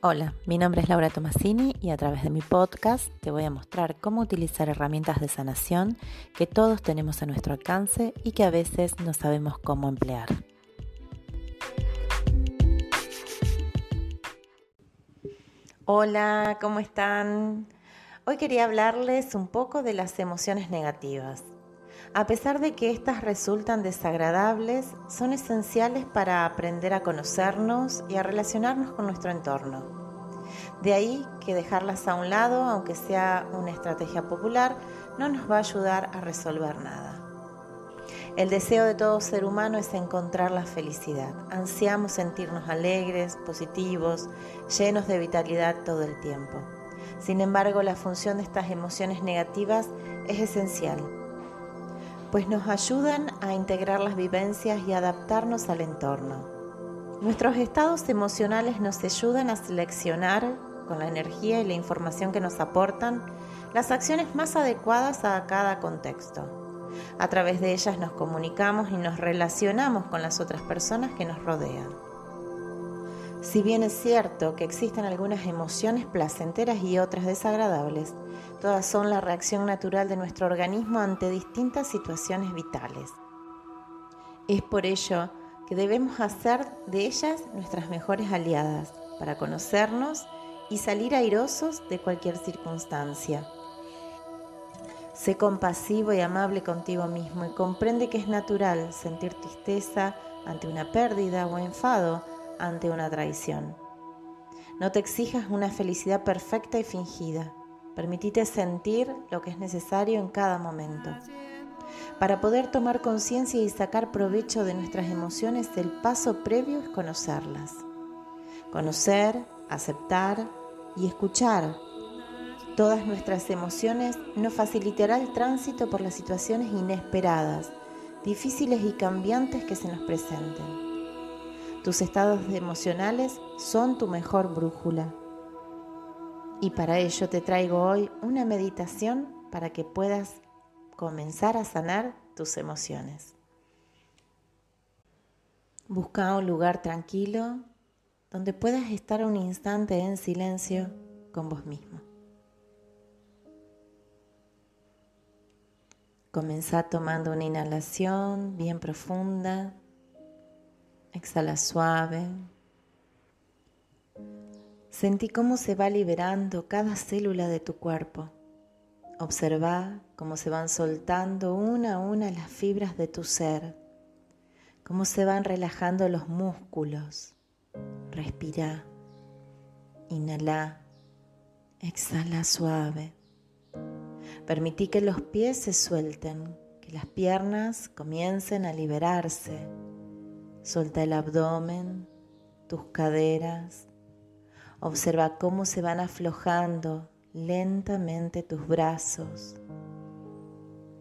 Hola, mi nombre es Laura Tomasini y a través de mi podcast te voy a mostrar cómo utilizar herramientas de sanación que todos tenemos a nuestro alcance y que a veces no sabemos cómo emplear. Hola, ¿cómo están? Hoy quería hablarles un poco de las emociones negativas. A pesar de que éstas resultan desagradables, son esenciales para aprender a conocernos y a relacionarnos con nuestro entorno. De ahí que dejarlas a un lado, aunque sea una estrategia popular, no nos va a ayudar a resolver nada. El deseo de todo ser humano es encontrar la felicidad. Ansiamos sentirnos alegres, positivos, llenos de vitalidad todo el tiempo. Sin embargo, la función de estas emociones negativas es esencial pues nos ayudan a integrar las vivencias y adaptarnos al entorno. Nuestros estados emocionales nos ayudan a seleccionar, con la energía y la información que nos aportan, las acciones más adecuadas a cada contexto. A través de ellas nos comunicamos y nos relacionamos con las otras personas que nos rodean. Si bien es cierto que existen algunas emociones placenteras y otras desagradables, todas son la reacción natural de nuestro organismo ante distintas situaciones vitales. Es por ello que debemos hacer de ellas nuestras mejores aliadas para conocernos y salir airosos de cualquier circunstancia. Sé compasivo y amable contigo mismo y comprende que es natural sentir tristeza ante una pérdida o enfado ante una traición. No te exijas una felicidad perfecta y fingida. Permitite sentir lo que es necesario en cada momento. Para poder tomar conciencia y sacar provecho de nuestras emociones, el paso previo es conocerlas. Conocer, aceptar y escuchar todas nuestras emociones nos facilitará el tránsito por las situaciones inesperadas, difíciles y cambiantes que se nos presenten. Tus estados emocionales son tu mejor brújula. Y para ello te traigo hoy una meditación para que puedas comenzar a sanar tus emociones. Busca un lugar tranquilo donde puedas estar un instante en silencio con vos mismo. Comenzá tomando una inhalación bien profunda Exhala suave. Sentí cómo se va liberando cada célula de tu cuerpo. Observa cómo se van soltando una a una las fibras de tu ser, cómo se van relajando los músculos. Respira, inhala, exhala suave. Permití que los pies se suelten, que las piernas comiencen a liberarse Solta el abdomen, tus caderas. Observa cómo se van aflojando lentamente tus brazos.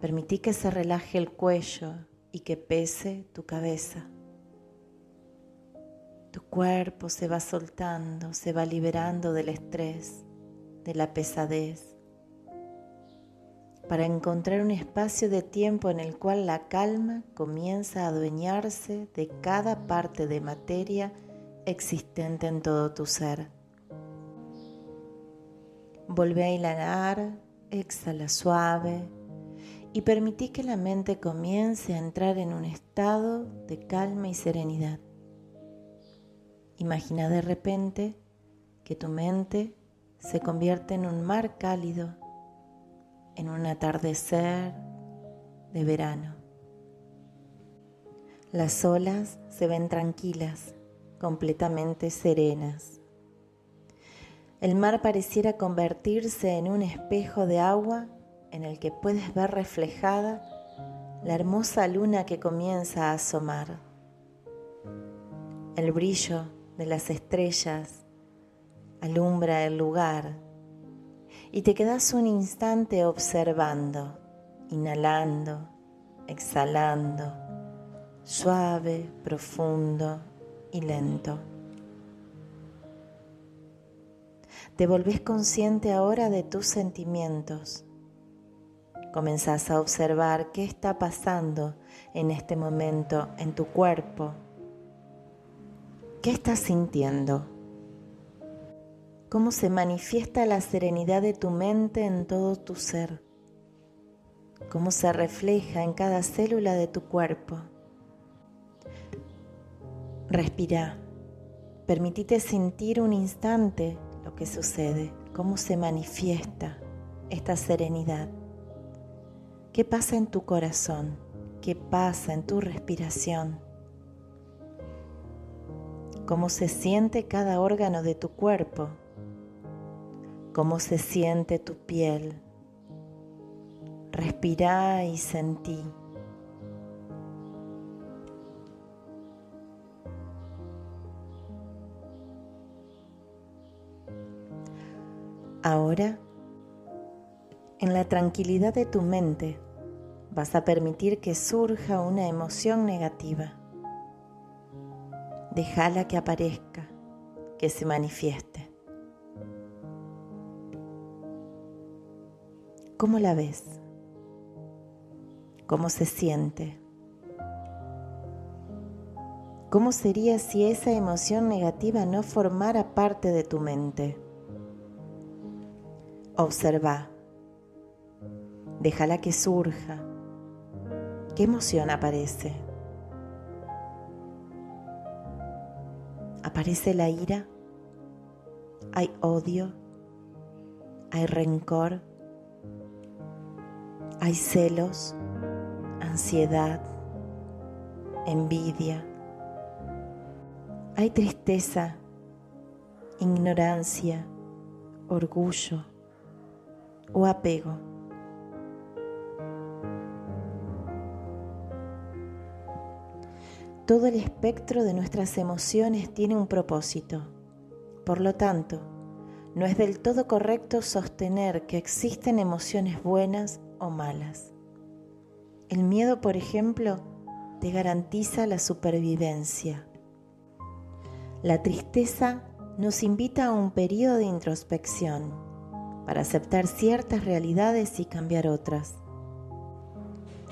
Permití que se relaje el cuello y que pese tu cabeza. Tu cuerpo se va soltando, se va liberando del estrés, de la pesadez para encontrar un espacio de tiempo en el cual la calma comienza a adueñarse de cada parte de materia existente en todo tu ser. Volvé a inhalar, exhala suave y permití que la mente comience a entrar en un estado de calma y serenidad. Imagina de repente que tu mente se convierte en un mar cálido en un atardecer de verano. Las olas se ven tranquilas, completamente serenas. El mar pareciera convertirse en un espejo de agua en el que puedes ver reflejada la hermosa luna que comienza a asomar. El brillo de las estrellas alumbra el lugar y te quedas un instante observando, inhalando, exhalando, suave, profundo y lento. Te volvés consciente ahora de tus sentimientos. Comenzás a observar qué está pasando en este momento en tu cuerpo. ¿Qué estás sintiendo? Cómo se manifiesta la serenidad de tu mente en todo tu ser, cómo se refleja en cada célula de tu cuerpo. Respira, permitite sentir un instante lo que sucede, cómo se manifiesta esta serenidad. ¿Qué pasa en tu corazón? ¿Qué pasa en tu respiración? ¿Cómo se siente cada órgano de tu cuerpo? Cómo se siente tu piel. Respira y sentí. Ahora, en la tranquilidad de tu mente, vas a permitir que surja una emoción negativa. Déjala que aparezca, que se manifieste. ¿Cómo la ves? ¿Cómo se siente? ¿Cómo sería si esa emoción negativa no formara parte de tu mente? Observa. Déjala que surja. ¿Qué emoción aparece? ¿Aparece la ira? ¿Hay odio? ¿Hay rencor? Hay celos, ansiedad, envidia. Hay tristeza, ignorancia, orgullo o apego. Todo el espectro de nuestras emociones tiene un propósito. Por lo tanto, no es del todo correcto sostener que existen emociones buenas o malas. El miedo, por ejemplo, te garantiza la supervivencia. La tristeza nos invita a un periodo de introspección para aceptar ciertas realidades y cambiar otras.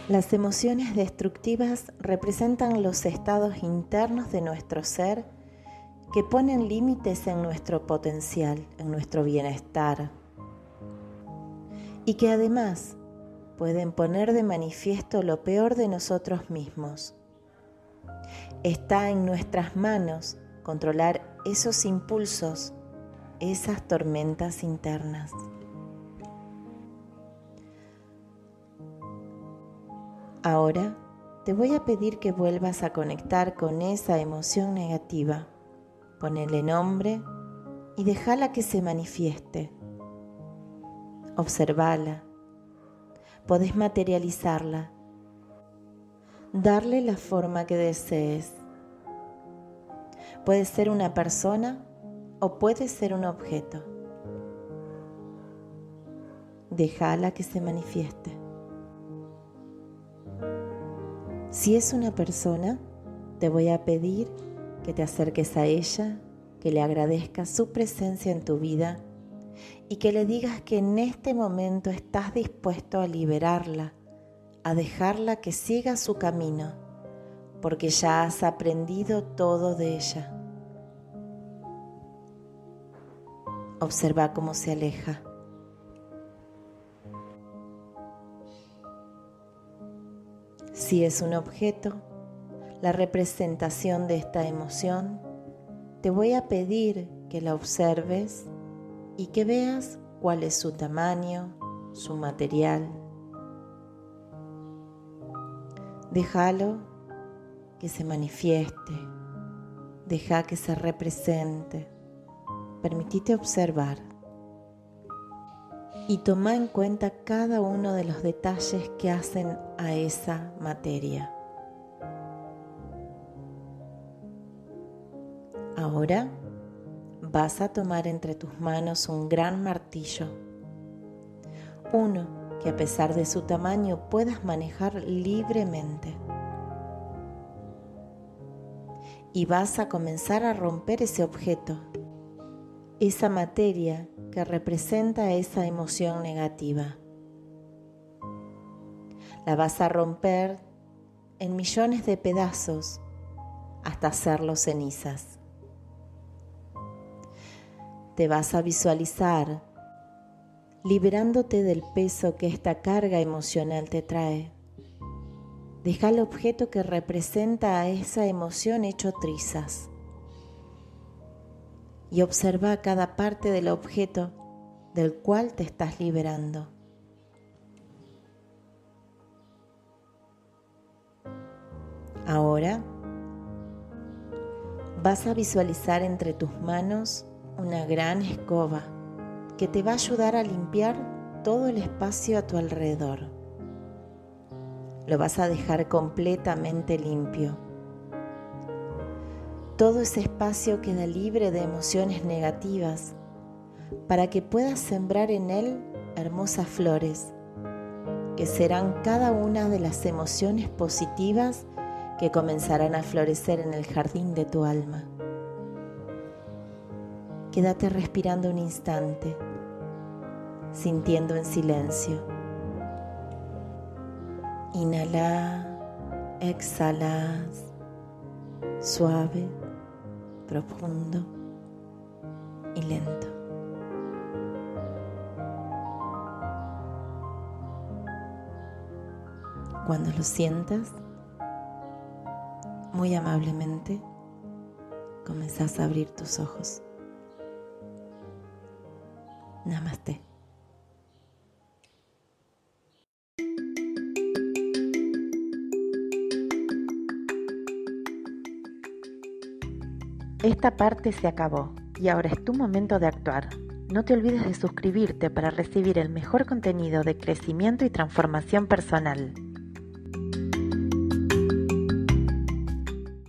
Las emociones destructivas representan los estados internos de nuestro ser que ponen límites en nuestro potencial, en nuestro bienestar, y que además pueden poner de manifiesto lo peor de nosotros mismos. Está en nuestras manos controlar esos impulsos, esas tormentas internas. Ahora te voy a pedir que vuelvas a conectar con esa emoción negativa. Ponele nombre y déjala que se manifieste. Observala podés materializarla, darle la forma que desees. Puede ser una persona o puede ser un objeto. Déjala que se manifieste. Si es una persona, te voy a pedir que te acerques a ella, que le agradezcas su presencia en tu vida y que le digas que en este momento estás dispuesto a liberarla, a dejarla que siga su camino, porque ya has aprendido todo de ella. Observa cómo se aleja. Si es un objeto, la representación de esta emoción, te voy a pedir que la observes y que veas cuál es su tamaño, su material. Déjalo que se manifieste, deja que se represente, permitite observar y toma en cuenta cada uno de los detalles que hacen a esa materia. Ahora vas a tomar entre tus manos un gran martillo, uno que a pesar de su tamaño puedas manejar libremente. Y vas a comenzar a romper ese objeto, esa materia que representa esa emoción negativa. La vas a romper en millones de pedazos hasta hacerlo cenizas. Te vas a visualizar liberándote del peso que esta carga emocional te trae. Deja el objeto que representa a esa emoción hecho trizas y observa cada parte del objeto del cual te estás liberando. Ahora vas a visualizar entre tus manos una gran escoba que te va a ayudar a limpiar todo el espacio a tu alrededor. Lo vas a dejar completamente limpio. Todo ese espacio queda libre de emociones negativas para que puedas sembrar en él hermosas flores, que serán cada una de las emociones positivas que comenzarán a florecer en el jardín de tu alma. Quédate respirando un instante, sintiendo en silencio. Inhala, exhala, suave, profundo y lento. Cuando lo sientas, muy amablemente, comenzás a abrir tus ojos. Namaste. Esta parte se acabó y ahora es tu momento de actuar. No te olvides de suscribirte para recibir el mejor contenido de crecimiento y transformación personal.